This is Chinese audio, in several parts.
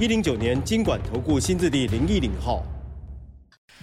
一零九年金管投顾新字第零一零号。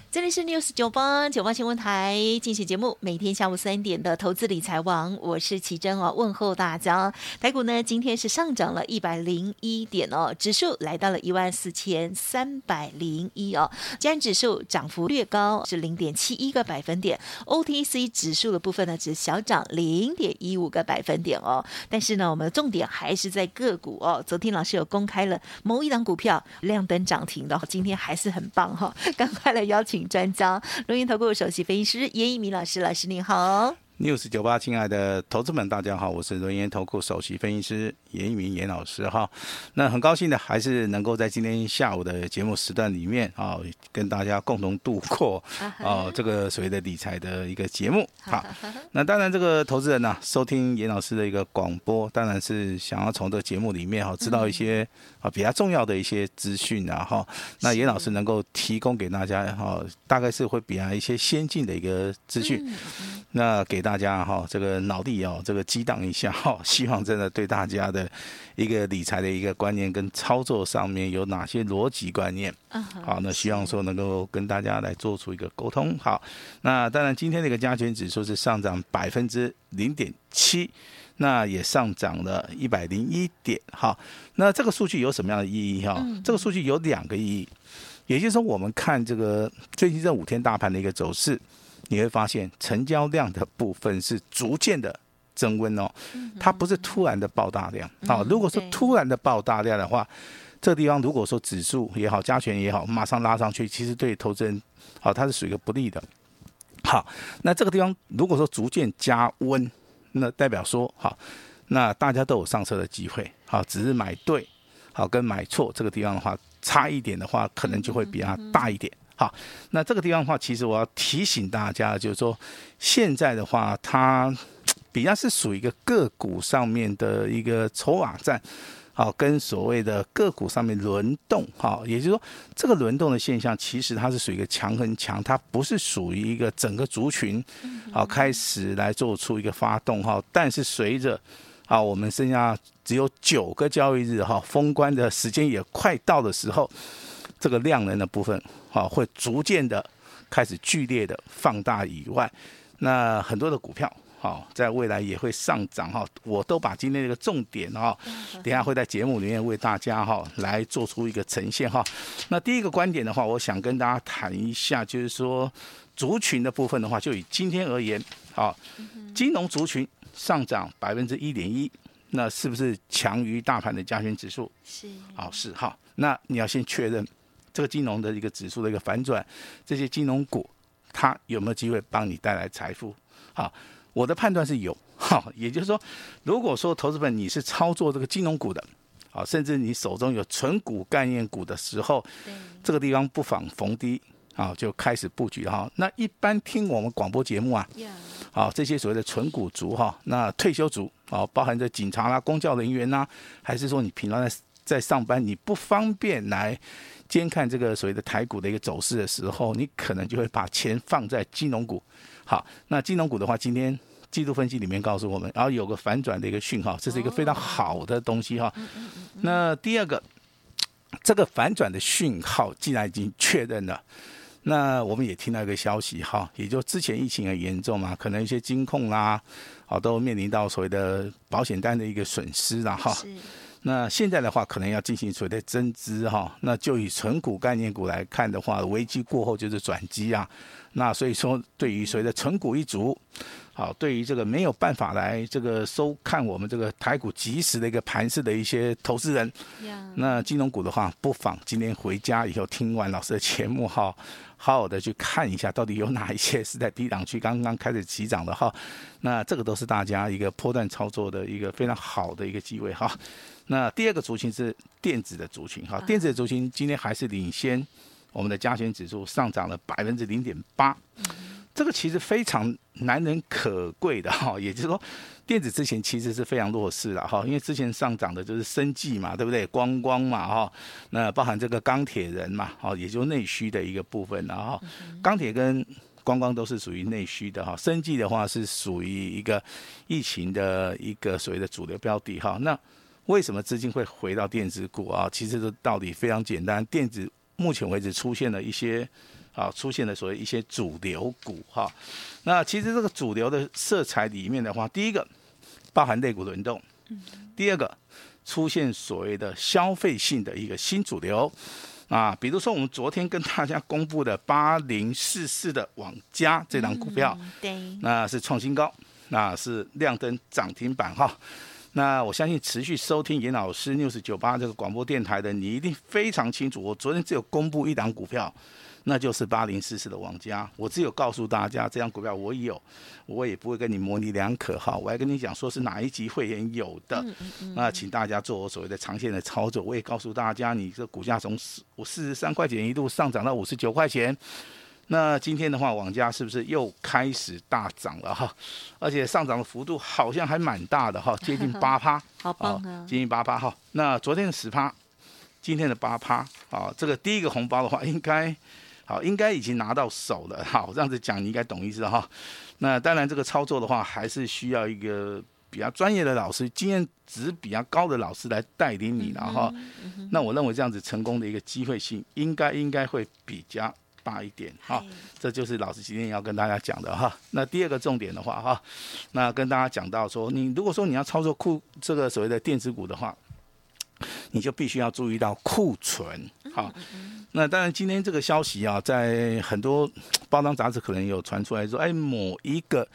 这里是 News 九八九八新闻台进行节目，每天下午三点的投资理财王，我是奇珍哦，问候大家。台股呢今天是上涨了一百零一点哦，指数来到了一万四千三百零一哦，加权指数涨幅略高，是零点七一个百分点。OTC 指数的部分呢只小涨零点一五个百分点哦，但是呢我们的重点还是在个股哦。昨天老师有公开了某一档股票亮灯涨停的，今天还是很棒哈、哦，赶快来邀请。专家，轮源投顾首席分析师严一鸣老师，老师您好。News 九八，亲爱的投资们，大家好，我是轮研投顾首席分析师严一鸣严老师哈。那很高兴的，还是能够在今天下午的节目时段里面啊，跟大家共同度过啊这个所谓的理财的一个节目。好，那当然这个投资人呢，收听严老师的一个广播，当然是想要从这个节目里面哈，知道一些啊比较重要的一些资讯啊哈。那严老师能够提供给大家哈，大概是会比较一些先进的一个资讯。那给大家哈，这个脑力哦，这个激荡一下哈，希望真的对大家的一个理财的一个观念跟操作上面有哪些逻辑观念，好，那希望说能够跟大家来做出一个沟通。好，那当然今天这个加权指数是上涨百分之零点七，那也上涨了一百零一点。哈，那这个数据有什么样的意义哈？这个数据有两个意义，也就是说我们看这个最近这五天大盘的一个走势。你会发现成交量的部分是逐渐的增温哦，它不是突然的爆大量啊。如果说突然的爆大量的话，这个地方如果说指数也好，加权也好，马上拉上去，其实对投资人好，它是属于一个不利的。好，那这个地方如果说逐渐加温，那代表说好，那大家都有上车的机会。好，只是买对好跟买错这个地方的话，差一点的话，可能就会比它大一点。好，那这个地方的话，其实我要提醒大家，就是说，现在的话，它 比较是属于一个个股上面的一个筹码战，好，跟所谓的个股上面轮动，好，也就是说，这个轮动的现象，其实它是属于一个强很强，它不是属于一个整个族群，好，开始来做出一个发动，哈，但是随着，啊，我们剩下只有九个交易日，哈，封关的时间也快到的时候。这个量能的部分，哈，会逐渐的开始剧烈的放大以外，那很多的股票，哈，在未来也会上涨，哈，我都把今天这个重点，哈，等下会在节目里面为大家，哈，来做出一个呈现，哈。那第一个观点的话，我想跟大家谈一下，就是说族群的部分的话，就以今天而言，啊，金融族群上涨百分之一点一，那是不是强于大盘的加权指数？是，好，是，哈。那你要先确认。这个金融的一个指数的一个反转，这些金融股它有没有机会帮你带来财富？好，我的判断是有。好，也就是说，如果说投资本你是操作这个金融股的，好，甚至你手中有存股概念股的时候，这个地方不妨逢低啊就开始布局哈。那一般听我们广播节目啊，好，这些所谓的纯股族哈，那退休族啊，包含着警察啦、公教人员呐，还是说你平常在在上班，你不方便来。监看这个所谓的台股的一个走势的时候，你可能就会把钱放在金融股。好，那金融股的话，今天季度分析里面告诉我们，然后有个反转的一个讯号，这是一个非常好的东西哈。那第二个，这个反转的讯号既然已经确认了，那我们也听到一个消息哈，也就之前疫情很严重嘛，可能一些金控啦，好都面临到所谓的保险单的一个损失了哈。那现在的话，可能要进行所谓的增资哈。那就以纯股概念股来看的话，危机过后就是转机啊。那所以说，对于所谓的纯股一族，好，对于这个没有办法来这个收看我们这个台股及时的一个盘势的一些投资人，那金融股的话，不妨今天回家以后听完老师的节目哈，好好的去看一下，到底有哪一些是在低档区刚刚开始起涨的哈。那这个都是大家一个波段操作的一个非常好的一个机会哈。那第二个族群是电子的族群，哈，电子的族群今天还是领先我们的加权指数上涨了百分之零点八，这个其实非常难能可贵的哈，也就是说。电子之前其实是非常弱势了哈，因为之前上涨的就是生计嘛，对不对？观光嘛哈，那包含这个钢铁人嘛，哦，也就内需的一个部分，了哈钢铁跟观光都是属于内需的哈，生计的话是属于一个疫情的一个所谓的主流标的哈。那为什么资金会回到电子股啊？其实这道理非常简单，电子目前为止出现了一些。啊，出现了所谓一些主流股哈，那其实这个主流的色彩里面的话，第一个包含类股轮动，第二个出现所谓的消费性的一个新主流啊，比如说我们昨天跟大家公布的八零四四的网加这档股票，对，那是创新高，那是亮灯涨停板哈，那我相信持续收听严老师 News 九八这个广播电台的你一定非常清楚，我昨天只有公布一档股票。那就是八零四四的王家，我只有告诉大家，这张股票我有，我也不会跟你模棱两可哈，我还跟你讲说是哪一级会员有的，那请大家做我所谓的长线的操作，我也告诉大家，你这股价从四五四十三块钱一度上涨到五十九块钱，那今天的话，网家是不是又开始大涨了哈？而且上涨的幅度好像还蛮大的哈，接近八趴，好棒啊，接近八趴哈。那昨天的十趴，今天的八趴，啊，这个第一个红包的话应该。好，应该已经拿到手了。好，这样子讲你应该懂意思哈。那当然，这个操作的话，还是需要一个比较专业的老师，经验值比较高的老师来带领你了哈。那我认为这样子成功的一个机会性，应该应该会比较大一点。哈，这就是老师今天要跟大家讲的哈。那第二个重点的话哈，那跟大家讲到说，你如果说你要操作库这个所谓的电子股的话，你就必须要注意到库存。好。那当然，今天这个消息啊，在很多包装杂志可能有传出来说，哎，某一个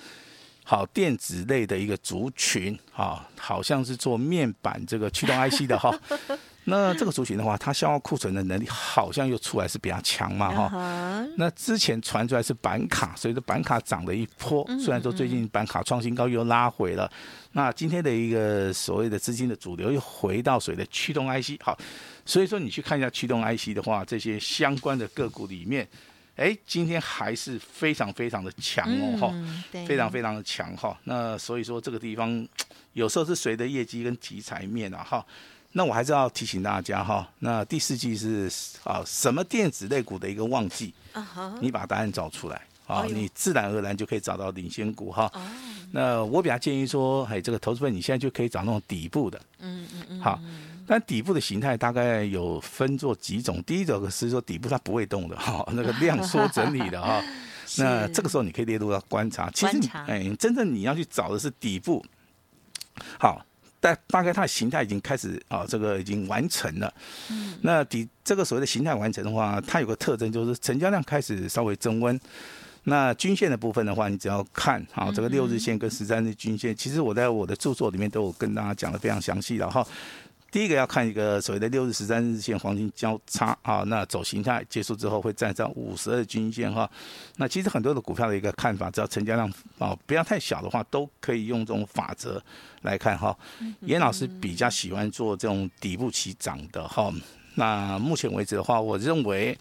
好电子类的一个族群啊，好像是做面板这个驱动 IC 的哈。那这个族群的话，它消耗库存的能力好像又出来是比较强嘛哈。那之前传出来是板卡，所以说板卡涨了一波，虽然说最近板卡创新高又拉回了。那今天的一个所谓的资金的主流又回到所谓的驱动 IC，好，所以说你去看一下驱动 IC 的话，这些相关的个股里面，哎，今天还是非常非常的强哦哈，非常非常的强哈。那所以说这个地方有时候是随着业绩跟题材面啊哈。那我还是要提醒大家哈，那第四季是啊什么电子类股的一个旺季，uh huh. 你把答案找出来啊，你自然而然就可以找到领先股哈。Uh huh. 那我比较建议说，哎，这个投资本你现在就可以找那种底部的，嗯嗯嗯，好，但底部的形态大概有分做几种，第一种是说底部它不会动的哈，那个量缩整理的哈，那这个时候你可以列入到观察，其实你哎，真正你要去找的是底部，好。大大概它的形态已经开始啊，这个已经完成了。嗯，那底这个所谓的形态完成的话，它有个特征就是成交量开始稍微增温。那均线的部分的话，你只要看好，这个六日线跟十三日均线，其实我在我的著作里面都有跟大家讲的非常详细了哈。第一个要看一个所谓的六日、十三日线黄金交叉啊，那走形态结束之后会站上五十二均线哈。那其实很多的股票的一个看法，只要成交量啊不要太小的话，都可以用这种法则来看哈。严老师比较喜欢做这种底部起涨的哈。那目前为止的话，我认为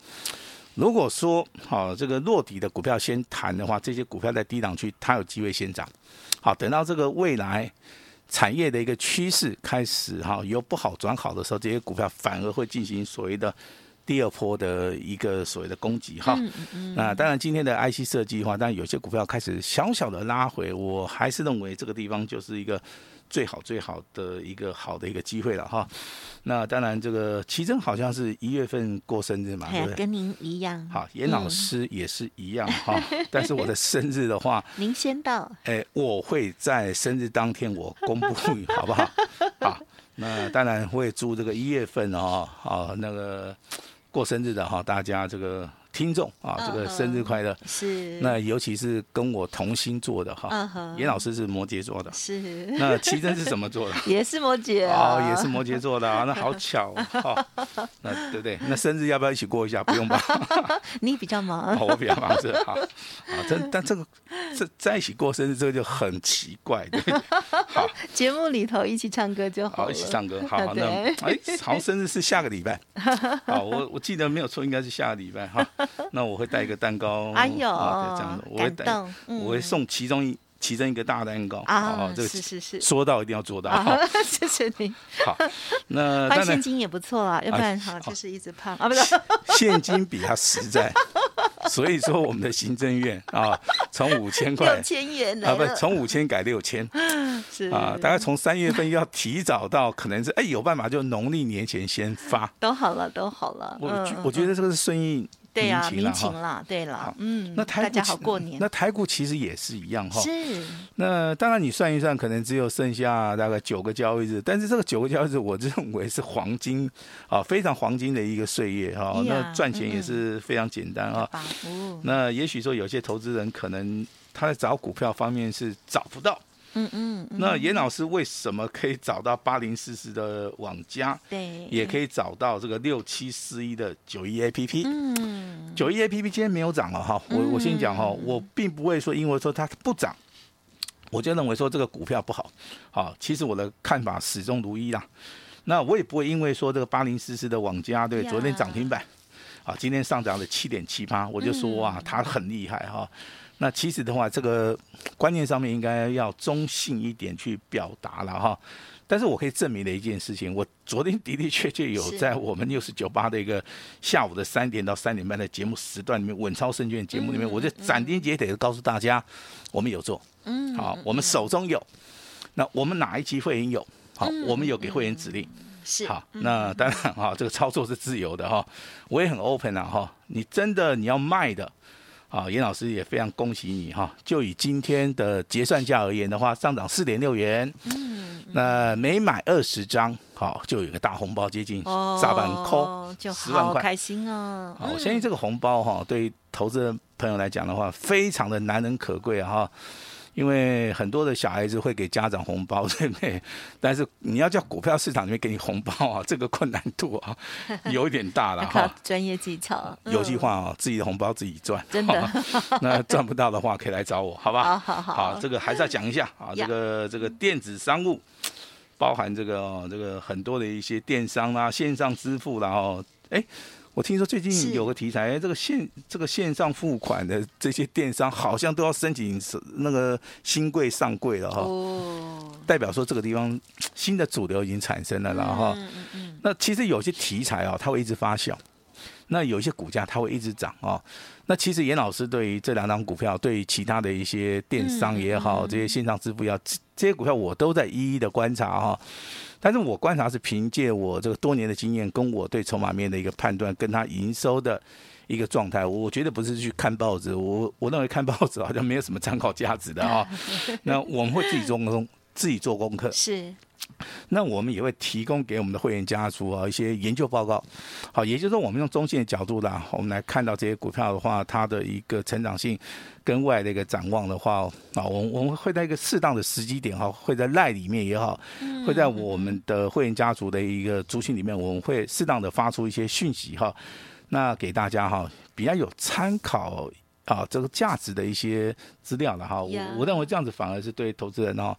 如果说好这个落底的股票先谈的话，这些股票在低档区它有机会先涨。好，等到这个未来。产业的一个趋势开始哈，由不好转好的时候，这些股票反而会进行所谓的第二波的一个所谓的攻击哈。那当然今天的 IC 设计的话，但有些股票开始小小的拉回，我还是认为这个地方就是一个。最好最好的一个好的一个机会了哈，那当然这个奇珍好像是一月份过生日嘛，对不对？跟您一样。好，严老师也是一样哈，嗯、但是我的生日的话，您先到。哎，我会在生日当天我公布，好不好？好，那当然会祝这个一月份哦，好那个过生日的哈，大家这个听众啊，这个生日快乐！是。那尤其是跟我同星座的哈，严老师是摩羯座的，是。那奇珍是什么座的？也是摩羯哦，也是摩羯座的啊，那好巧哦。那对不对？那生日要不要一起过一下？不用吧？你比较忙，我比较忙是好。啊，但但这个这在一起过生日这个就很奇怪，对。好，节目里头一起唱歌就好。好，一起唱歌。好，那哎，好像生日是下个礼拜。好，我我记得没有错，应该是下个礼拜哈。那我会带一个蛋糕，哎呦，这样子，我会带，我会送其中一其中一个大蛋糕啊。这个是是是，说到一定要做到。谢谢你。好，那 换现金也不错啊，要不然哈就是一直胖啊，不是。现金比较实在，所以说我们的行政院啊，从五千块六千元啊，不，从五千改六千，是啊，大概从三月份要提早到，可能是哎有办法就农历年前先发，都好了，都好了。我我觉得这个是顺应。对呀，民情啦，对了，嗯，那台股大家好过年，那台股其实也是一样哈。是。那当然，你算一算，可能只有剩下大概九个交易日，但是这个九个交易日，我认为是黄金啊，非常黄金的一个岁月哈。那赚钱也是非常简单啊。那也许说有些投资人可能他在找股票方面是找不到。嗯嗯，那严老师为什么可以找到八零四四的网加？对，也可以找到这个六七四一的九一 A P P。嗯，九一 A P P 今天没有涨了哈。我我先讲哈，我并不会说因为说它不涨，我就认为说这个股票不好。好，其实我的看法始终如一啦。那我也不会因为说这个八零四四的网加对昨天涨停板，啊，今天上涨了七点七八，我就说哇，它很厉害哈。那其实的话，这个观念上面应该要中性一点去表达了哈。但是我可以证明的一件事情，我昨天的的确确有在我们六十九八的一个下午的三点到三点半的节目时段里面，稳操胜券节目里面，我就斩钉截铁的告诉大家，我们有做，嗯，好，我们手中有，那我们哪一期会员有？好，我们有给会员指令，是好，那当然哈，这个操作是自由的哈，我也很 open 啊哈，你真的你要卖的。啊，严老师也非常恭喜你哈！就以今天的结算价而言的话，上涨四点六元。嗯，那每买二十张，好，就有个大红包接近炸板扣，就十万块，开心啊！好，我相信这个红包哈，对投资人朋友来讲的话，非常的难能可贵哈。因为很多的小孩子会给家长红包，对不对？但是你要叫股票市场里面给你红包啊，这个困难度啊 有一点大了哈。专业技巧，有句话啊，自己的红包自己赚。真的。那赚不到的话，可以来找我，好吧？好好好。好，这个还是要讲一下啊，这个这个电子商务，包含这个这个很多的一些电商啦、线上支付啦，然后哎。我听说最近有个题材，这个线这个线上付款的这些电商好像都要申请那个新贵上柜了哈，哦，代表说这个地方新的主流已经产生了，然后，那其实有些题材啊，它会一直发酵，那有一些股价它会一直涨啊，那其实严老师对于这两张股票，对于其他的一些电商也好，这些线上支付要这些股票，我都在一一的观察哈。但是我观察是凭借我这个多年的经验，跟我对筹码面的一个判断，跟它营收的一个状态，我觉得不是去看报纸，我我认为看报纸好像没有什么参考价值的啊。那我们会自己做功，自己做功课。是。那我们也会提供给我们的会员家族啊一些研究报告，好，也就是说我们用中线的角度啦，我们来看到这些股票的话，它的一个成长性跟未来的一个展望的话，啊，我我们会在一个适当的时机点哈，会在赖里面也好，会在我们的会员家族的一个族群里面，我们会适当的发出一些讯息哈，那给大家哈比较有参考。啊，这个价值的一些资料了哈，我我认为这样子反而是对投资人哈，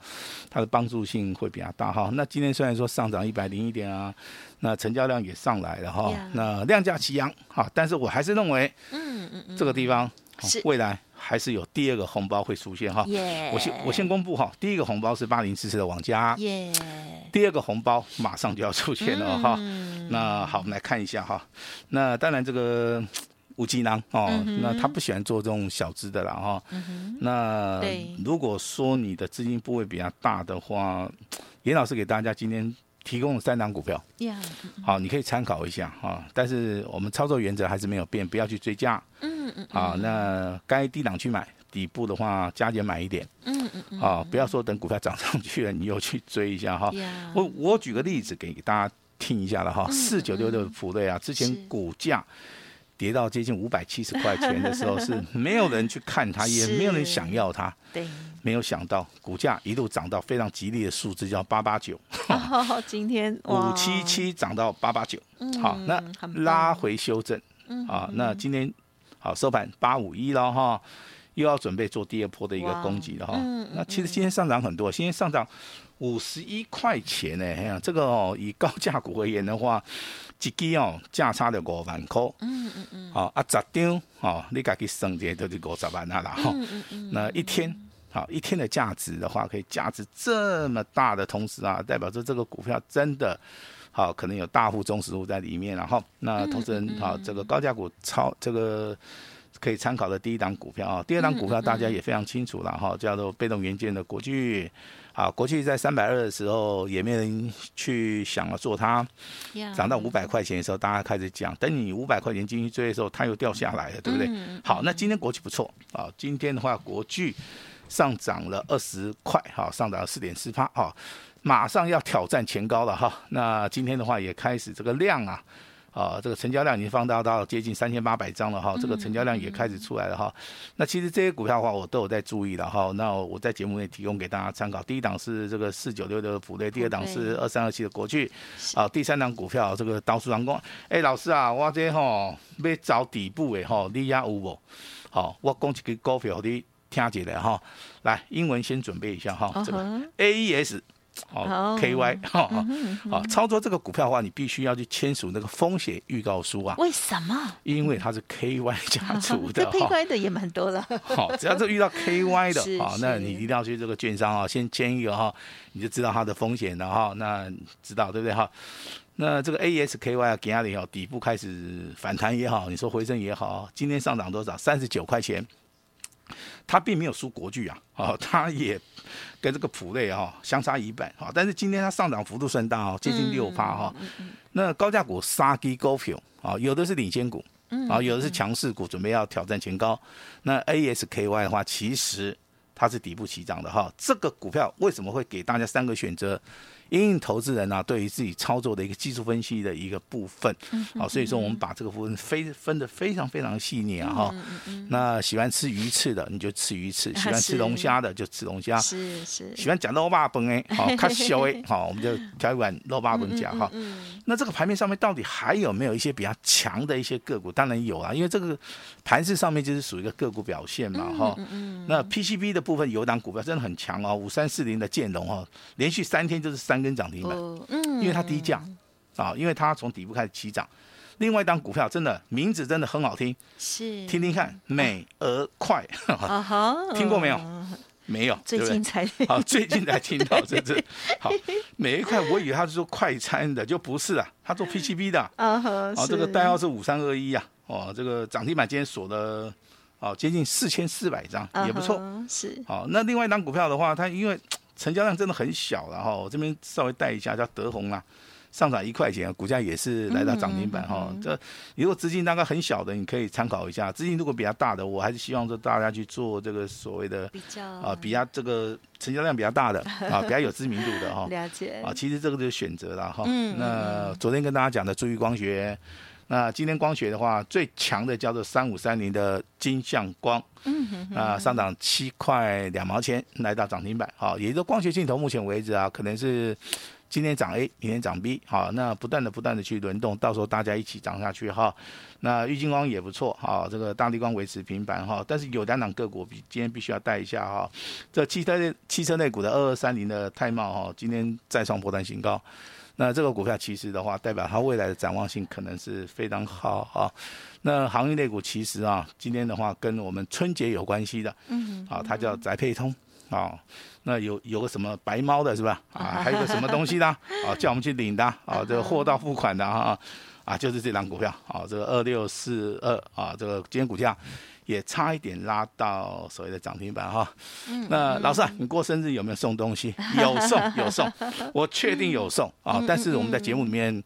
它的帮助性会比较大哈。那今天虽然说上涨一百零一点啊，那成交量也上来了哈，那量价齐扬哈，但是我还是认为，嗯嗯这个地方未来还是有第二个红包会出现哈。我先我先公布哈，第一个红包是八零四四的网家，第二个红包马上就要出现了哈。那好，我们来看一下哈。那当然这个。五金囊哦，嗯、那他不喜欢做这种小资的啦哈。嗯、那如果说你的资金部位比较大的话，严老师给大家今天提供了三档股票，Yeah 好，你可以参考一下哈。但是我们操作原则还是没有变，不要去追加。嗯嗯。啊，那该低档去买，底部的话加减买一点。嗯嗯。啊，不要说等股票涨上去了，你又去追一下哈。Yeah 我我举个例子给大家听一下了哈，四九六六的普瑞啊，之前股价。跌到接近五百七十块钱的时候，是 没有人去看它，也没有人想要它。对，没有想到股价一路涨到非常吉利的数字，叫八八九。今天 五七七涨到八八九，好，那拉回修正，啊，那今天好收盘八五一了哈，又要准备做第二波的一个攻击了哈。那其实今天上涨很多，今天上涨五十一块钱呢，哎呀，这个哦，以高价股而言的话。一支哦，价差就五万块。嗯嗯嗯。好啊，十张哦，你家己算一下都是五十万啊啦。哈、嗯嗯嗯。那一天，好一天的价值的话，可以价值这么大的同时啊，代表着这个股票真的好，可能有大户、中实户在里面。然后，那投资人好，这个高价股超这个可以参考的第一档股票啊，第二档股票大家也非常清楚了哈，叫做被动元件的国巨。啊，国际在三百二的时候，也没人去想要做它。涨到五百块钱的时候，大家开始讲。等你五百块钱进去追的时候，它又掉下来了，对不对？好，那今天国巨不错啊。今天的话，国巨上涨了二十块，哈，上涨了四点四八，哈，马上要挑战前高了，哈。那今天的话，也开始这个量啊。啊，这个成交量已经放大到接近三千八百张了哈，这个成交量也开始出来了哈。那其实这些股票的话，我都有在注意了哈。那我在节目内提供给大家参考。第一档是这个四九六的普瑞，第二档是二三二七的国巨，啊，第三档股票这个刀叔长工。哎，老师啊，我这哈要找底部的哈，你也有无？好，我讲一个股票你听起来哈。来，英文先准备一下哈，这个 AES。哦，KY 哈，好，操作这个股票的话，你必须要去签署那个风险预告书啊。为什么？因为它是 KY 家族 的哈。KY 的也蛮多了。好，只要是遇到 KY 的，好，那你一定要去这个券商啊，先签一个哈，你就知道它的风险了哈。那知道对不对哈？那这个 AES-KY 啊，给它的哦，底部开始反弹也好，你说回升也好，今天上涨多少？三十九块钱。它并没有输国巨啊，哦，它也跟这个普瑞啊相差一半啊，但是今天它上涨幅度算大哦，接近六趴哈。那高价股三支股票啊，有的是领先股啊，有的是强势股，准备要挑战前高。那 AES-KY 的话，其实它是底部起涨的哈。这个股票为什么会给大家三个选择？因为投资人呢、啊，对于自己操作的一个技术分析的一个部分，好，所以说我们把这个部分非分的非常非常细腻啊哈。那喜欢吃鱼翅的，你就吃鱼翅；喜欢吃龙虾的，就吃龙虾。是是。喜欢讲肉霸本哎，好，看小哎，好，我们就挑一碗肉霸本讲哈。那这个盘面上面到底还有没有一些比较强的一些个股？当然有啊，因为这个盘市上面就是属于一个个股表现嘛哈。那 PCB 的部分有档股票真的很强哦，五三四零的建龙哦，连续三天就是三。跟涨停板，嗯，因为它低价。啊，因为它从底部开始起涨。另外一档股票真的名字真的很好听，是。听听看，美而快，听过没有？没有，最近才。好，最近才听到，这这好美而快，我以为他是做快餐的，就不是啊，他做 PCB 的，啊哈，这个代号是五三二一啊，哦，这个涨停板今天锁了哦，接近四千四百张，也不错，是。好。那另外一档股票的话，它因为。成交量真的很小，了哈我这边稍微带一下，叫德宏啦，上涨一块钱，股价也是来到涨停板哈。这如果资金大概很小的，你可以参考一下；资金如果比较大的，我还是希望说大家去做这个所谓的比较啊，比较这个成交量比较大的啊，比较有知名度的哈。了解啊，其实这个就是选择了哈。那昨天跟大家讲的注意光学。那今天光学的话，最强的叫做三五三零的金像光，嗯哼哼，啊，上涨七块两毛钱，来到涨停板，好，也就是光学镜头目前为止啊，可能是今天涨 A，明天涨 B，好，那不断的不断的去轮动，到时候大家一起涨下去哈。那玉金光也不错，哈，这个大立光维持平板哈，但是有两档个股比今天必须要带一下哈，这汽车汽车类股的二二三零的泰茂哈，今天再创波段新高。那这个股票其实的话，代表它未来的展望性可能是非常好啊。那航运类股其实啊，今天的话跟我们春节有关系的，嗯，啊，它叫宅配通啊。那有有个什么白猫的是吧？啊，还有个什么东西呢？啊，叫我们去领的啊，这个货到付款的啊，啊，就是这档股票啊，这个二六四二啊，这个今天股价。也差一点拉到所谓的涨停板哈。那老师啊，你过生日有没有送东西？有 送有送，我确定有送啊。但是我们在节目里面，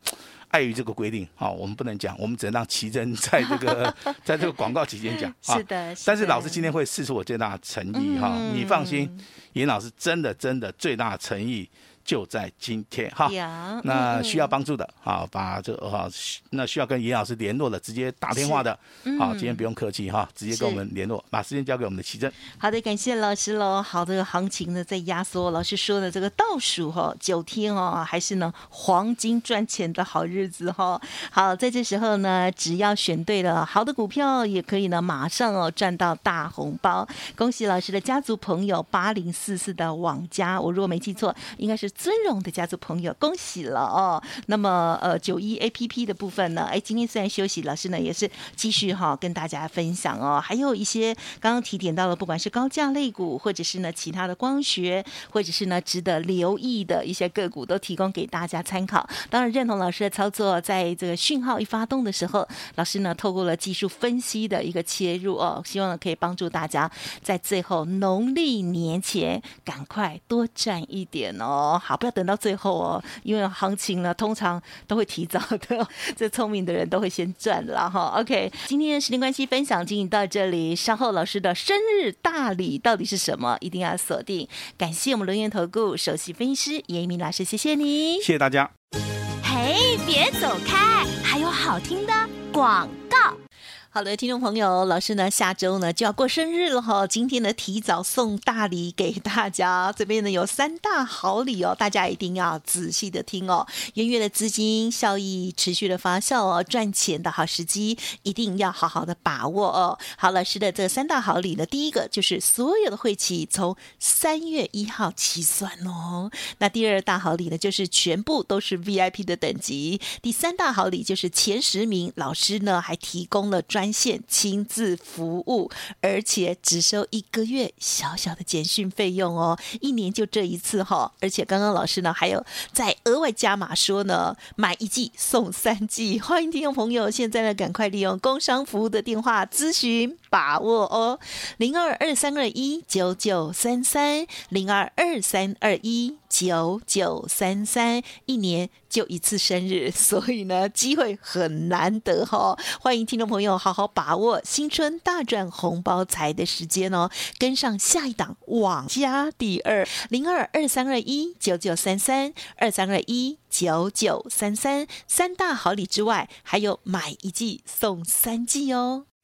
碍于这个规定啊，我们不能讲，我们只能让奇珍 在这个在这个广告期间讲。是的。但是老师今天会试出我最大的诚意哈，你放心，严老师真的真的最大的诚意。就在今天哈。那需要帮助的啊，把这个哈，那需要跟严老师联络的，直接打电话的，好，今天不用客气哈，直接跟我们联络，把时间交给我们的奇珍。好的，感谢老师喽。好的，行情呢在压缩，老师说的这个倒数哈九天哦，还是呢黄金赚钱的好日子哈。好，在这时候呢，只要选对了好的股票，也可以呢马上哦赚到大红包。恭喜老师的家族朋友八零四四的网家，我如果没记错，应该是尊荣的家族朋友，恭喜了哦。那么呃九一 A P P 的部分呢，哎，今天虽然休息，老师呢也是继续哈跟大家分享哦。还有一些刚刚提点到了，不管是高价类股，或者是呢其他的光学，或者是呢值得留意的一些个股，都提供给大家参考。当然认同老师的操作，在这个讯号一发动的时候，老师呢透过了技术分析的一个切入哦，希望可以帮助大家在最后农历年前赶快多赚一点哦。好，不要等到最后哦，因为行情呢通常都会提早的，这聪明的人都会先赚了哈。OK，今天的时间关系，分享进行到这里，稍后老师的生日大礼到底是什么？一定要锁定。感谢我们轮源投顾首席分析师严一鸣老师，谢谢你，谢谢大家。嘿，别走开，还有好听的广告。好的，听众朋友，老师呢下周呢就要过生日了哈，今天呢提早送大礼给大家，这边呢有三大好礼哦，大家一定要仔细的听哦。元月的资金效益持续的发酵哦，赚钱的好时机一定要好好的把握哦。好，老师的这三大好礼呢，第一个就是所有的会期从三月一号起算哦。那第二大好礼呢，就是全部都是 VIP 的等级。第三大好礼就是前十名，老师呢还提供了专线亲自服务，而且只收一个月小小的简讯费用哦，一年就这一次哈。而且刚刚老师呢还有在额外加码说呢，买一季送三季。欢迎听众朋友现在呢赶快利用工商服务的电话咨询把握哦，零二二三二一九九三三零二二三二一九九三三，一年就一次生日，所以呢机会很难得哈、欢迎听众朋友好。好把握新春大赚红包财的时间哦，跟上下一档网家第二零二二三二一九九三三二三二一九九三三三大好礼之外，还有买一季送三季哦。